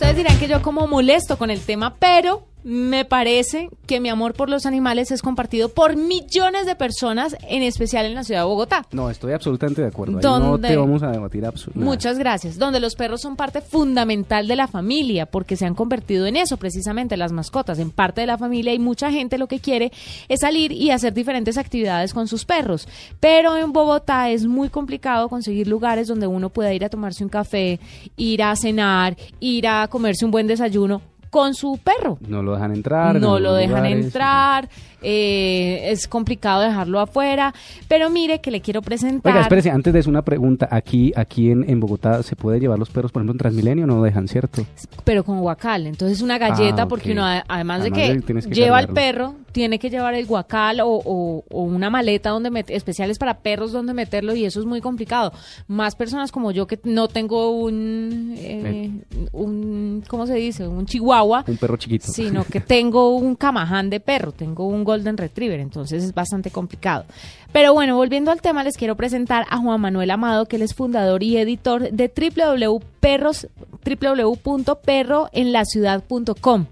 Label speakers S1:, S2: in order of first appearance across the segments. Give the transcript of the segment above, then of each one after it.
S1: say Ustedes dirán que yo como molesto con el tema, pero me parece que mi amor por los animales es compartido por millones de personas, en especial en la ciudad de Bogotá.
S2: No, estoy absolutamente de acuerdo. Ahí no te vamos a debatir absolutamente.
S1: Muchas gracias. Donde los perros son parte fundamental de la familia, porque se han convertido en eso, precisamente las mascotas, en parte de la familia y mucha gente lo que quiere es salir y hacer diferentes actividades con sus perros. Pero en Bogotá es muy complicado conseguir lugares donde uno pueda ir a tomarse un café, ir a cenar, ir a comerse un buen desayuno con su perro.
S2: No lo dejan entrar.
S1: No lo dejan entrar. Eh, es complicado dejarlo afuera. Pero mire que le quiero presentar.
S2: Oiga, espérese, antes de eso una pregunta. Aquí, aquí en, en Bogotá, ¿se puede llevar los perros, por ejemplo, en Transmilenio? No lo dejan, ¿cierto?
S1: Pero con guacal. Entonces, una galleta, ah, porque uno, además, de que, lleva el perro, tiene que llevar el guacal o, una maleta donde especiales para perros donde meterlo y eso es muy complicado. Más personas como yo que no tengo un, eh, un ¿cómo se dice? Un chihuahua.
S2: Un perro chiquito.
S1: Sino que tengo un camaján de perro, tengo un Golden Retriever, entonces es bastante complicado. Pero bueno, volviendo al tema, les quiero presentar a Juan Manuel Amado, que él es fundador y editor de www.perros, www.perroenlaciudad.com.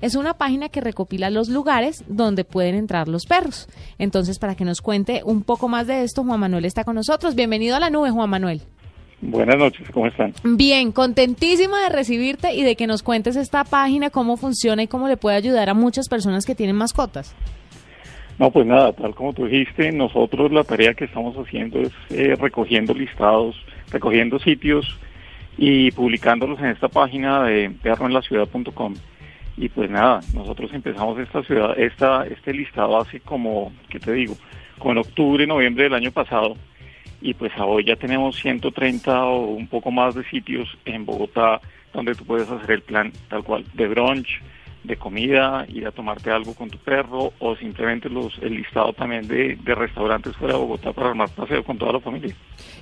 S1: Es una página que recopila los lugares donde pueden entrar los perros. Entonces, para que nos cuente un poco más de esto, Juan Manuel está con nosotros. Bienvenido a la nube, Juan Manuel.
S3: Buenas noches, ¿cómo están?
S1: Bien, contentísima de recibirte y de que nos cuentes esta página, cómo funciona y cómo le puede ayudar a muchas personas que tienen mascotas.
S3: No, pues nada, tal como tú dijiste, nosotros la tarea que estamos haciendo es eh, recogiendo listados, recogiendo sitios y publicándolos en esta página de perroenlaciudad.com. Y pues nada, nosotros empezamos esta ciudad, esta, este listado hace como, ¿qué te digo? Como en octubre, noviembre del año pasado. Y pues hoy ya tenemos 130 o un poco más de sitios en Bogotá donde tú puedes hacer el plan tal cual, de brunch, de comida, ir a tomarte algo con tu perro o simplemente los el listado también de, de restaurantes fuera de Bogotá para armar paseo con toda la familia.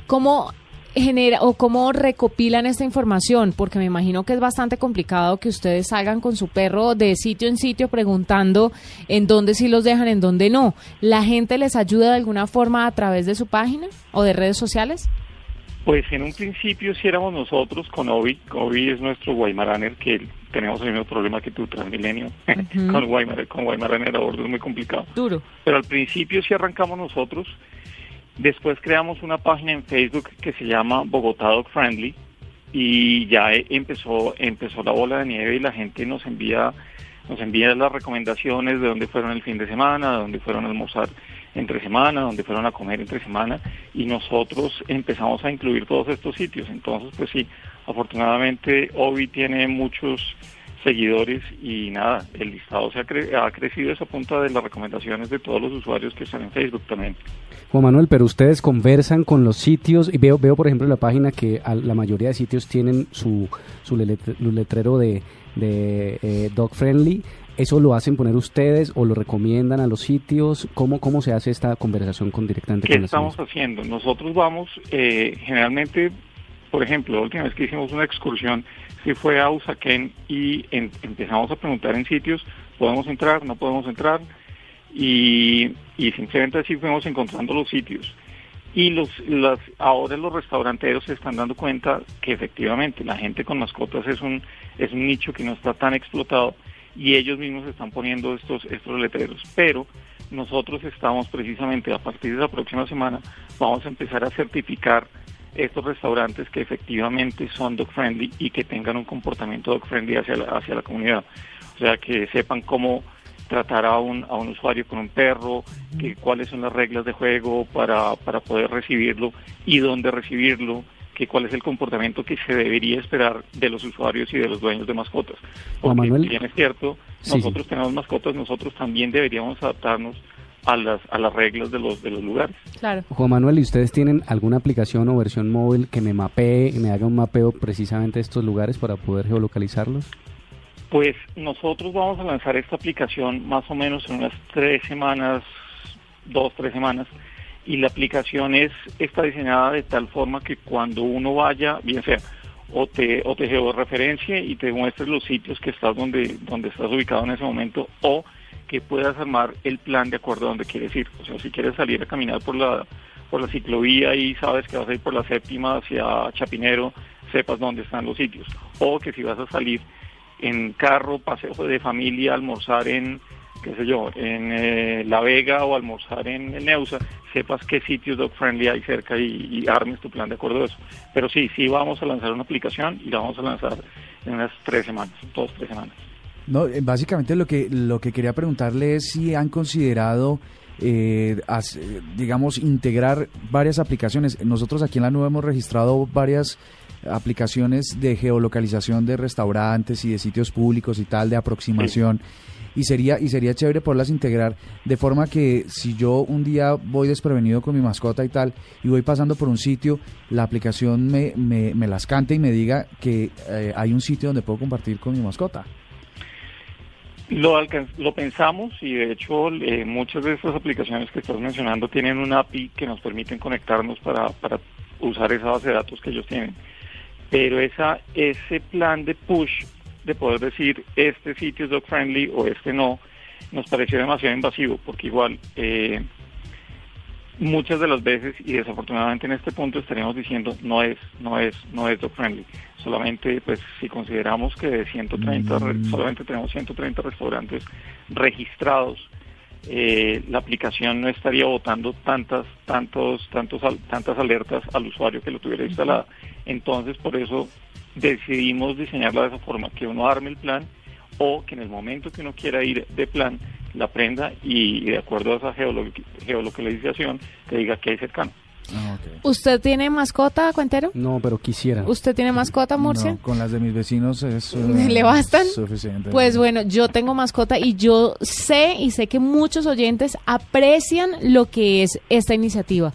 S1: ¿Cómo genera o cómo recopilan esta información? Porque me imagino que es bastante complicado que ustedes salgan con su perro de sitio en sitio preguntando en dónde sí los dejan, en dónde no. ¿La gente les ayuda de alguna forma a través de su página o de redes sociales?
S3: Pues en un principio si éramos nosotros con Obi. Obi es nuestro Guaymaraner que tenemos el mismo problema que tú, Transmilenio. con Guaymaraner, con Guaymaraner a bordo es muy complicado.
S1: Duro.
S3: Pero al principio si arrancamos nosotros Después creamos una página en Facebook que se llama Bogotá Dog Friendly y ya empezó empezó la bola de nieve y la gente nos envía nos envía las recomendaciones de dónde fueron el fin de semana, de dónde fueron a almorzar entre semana, dónde fueron a comer entre semana y nosotros empezamos a incluir todos estos sitios. Entonces, pues sí, afortunadamente Obi tiene muchos seguidores y nada, el listado se ha, ha crecido esa punta de las recomendaciones de todos los usuarios que están en Facebook también.
S2: Juan Manuel, pero ustedes conversan con los sitios y veo, veo por ejemplo en la página que la mayoría de sitios tienen su, su letrero de, de eh, dog friendly. ¿Eso lo hacen poner ustedes o lo recomiendan a los sitios? ¿Cómo, cómo se hace esta conversación con directamente
S3: ¿Qué estamos haciendo? Nosotros vamos, eh, generalmente, por ejemplo, la última vez que hicimos una excursión, si fue a Usaquén y empezamos a preguntar en sitios, ¿podemos entrar? ¿No podemos entrar? y, simplemente así fuimos encontrando los sitios. Y los, las, ahora los restauranteros se están dando cuenta que efectivamente la gente con mascotas es un, es un nicho que no está tan explotado y ellos mismos están poniendo estos, estos letreros. Pero nosotros estamos precisamente a partir de la próxima semana, vamos a empezar a certificar estos restaurantes que efectivamente son dog friendly y que tengan un comportamiento dog friendly hacia la, hacia la comunidad. O sea, que sepan cómo tratar a un, a un usuario con un perro, que, cuáles son las reglas de juego para, para poder recibirlo y dónde recibirlo, que cuál es el comportamiento que se debería esperar de los usuarios y de los dueños de mascotas. Porque Manuel, bien es cierto, nosotros tenemos mascotas, nosotros también deberíamos adaptarnos a las, a las reglas de los, de los lugares.
S1: Claro.
S2: Juan Manuel, ¿y ustedes tienen alguna aplicación o versión móvil que me mapee y me haga un mapeo precisamente de estos lugares para poder geolocalizarlos?
S3: Pues nosotros vamos a lanzar esta aplicación más o menos en unas tres semanas, dos, tres semanas, y la aplicación es está diseñada de tal forma que cuando uno vaya, bien sea, o te, o te referencia y te muestres los sitios que estás donde, donde estás ubicado en ese momento, o que puedas armar el plan de acuerdo a donde quieres ir. O sea, si quieres salir a caminar por la, por la ciclovía y sabes que vas a ir por la séptima hacia Chapinero, sepas dónde están los sitios. O que si vas a salir en carro, paseo de familia, almorzar en, qué sé yo, en eh, La Vega o almorzar en, Neusa, sepas qué sitios dog friendly hay cerca y, armes tu plan de acuerdo a eso. Pero sí, sí vamos a lanzar una aplicación y la vamos a lanzar en unas tres semanas, dos, tres semanas.
S4: No, eh, básicamente lo que, lo que quería preguntarle es si han considerado eh, digamos, integrar varias aplicaciones. Nosotros aquí en la nube hemos registrado varias aplicaciones de geolocalización de restaurantes y de sitios públicos y tal, de aproximación. Y sería, y sería chévere poderlas integrar de forma que si yo un día voy desprevenido con mi mascota y tal, y voy pasando por un sitio, la aplicación me, me, me las cante y me diga que eh, hay un sitio donde puedo compartir con mi mascota.
S3: Lo, lo pensamos y de hecho muchas de estas aplicaciones que estás mencionando tienen un API que nos permiten conectarnos para, para usar esa base de datos que ellos tienen. Pero esa, ese plan de push, de poder decir este sitio es dog friendly o este no, nos pareció demasiado invasivo porque igual eh, muchas de las veces y desafortunadamente en este punto estaríamos diciendo no es no es no es dog friendly. Solamente pues si consideramos que de 130 mm. solamente tenemos 130 restaurantes registrados eh, la aplicación no estaría botando tantas tantos tantos tantas alertas al usuario que lo tuviera instalada. Entonces por eso decidimos diseñarla de esa forma que uno arme el plan o que en el momento que uno quiera ir de plan la prenda y de acuerdo a esa geolocalización te diga que hay cercano.
S1: Ah, ¿Usted tiene mascota, Cuentero?
S2: No, pero quisiera.
S1: ¿Usted tiene mascota, Murcia?
S4: con las de mis vecinos es
S1: ¿Le bastan?
S4: suficiente.
S1: Pues bueno, yo tengo mascota y yo sé y sé que muchos oyentes aprecian lo que es esta iniciativa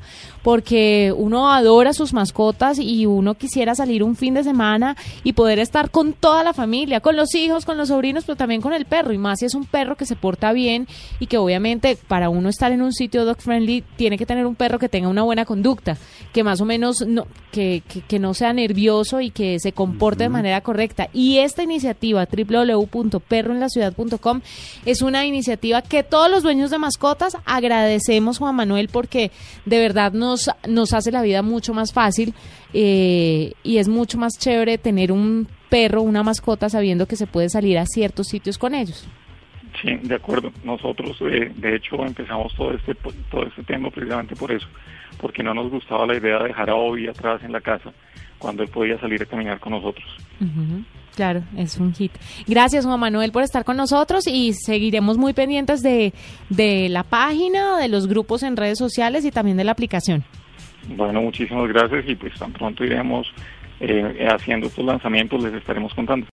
S1: porque uno adora sus mascotas y uno quisiera salir un fin de semana y poder estar con toda la familia, con los hijos, con los sobrinos, pero también con el perro. Y más si es un perro que se porta bien y que obviamente para uno estar en un sitio dog friendly tiene que tener un perro que tenga una buena conducta, que más o menos no, que, que, no sea nervioso y que se comporte de manera correcta. Y esta iniciativa, www.perroenlaciudad.com, es una iniciativa que todos los dueños de mascotas agradecemos, Juan Manuel, porque de verdad nos nos, hace la vida mucho más fácil eh, y es mucho más chévere tener un perro, una mascota, sabiendo que se puede salir a ciertos sitios con ellos.
S3: Sí, de acuerdo. Nosotros, eh, de hecho, empezamos todo este todo este tema precisamente por eso, porque no nos gustaba la idea de dejar a Obi atrás en la casa cuando él podía salir a caminar con nosotros.
S1: Claro, es un hit. Gracias, Juan Manuel, por estar con nosotros y seguiremos muy pendientes de, de la página, de los grupos en redes sociales y también de la aplicación.
S3: Bueno, muchísimas gracias y pues tan pronto iremos eh, haciendo estos lanzamientos, les estaremos contando.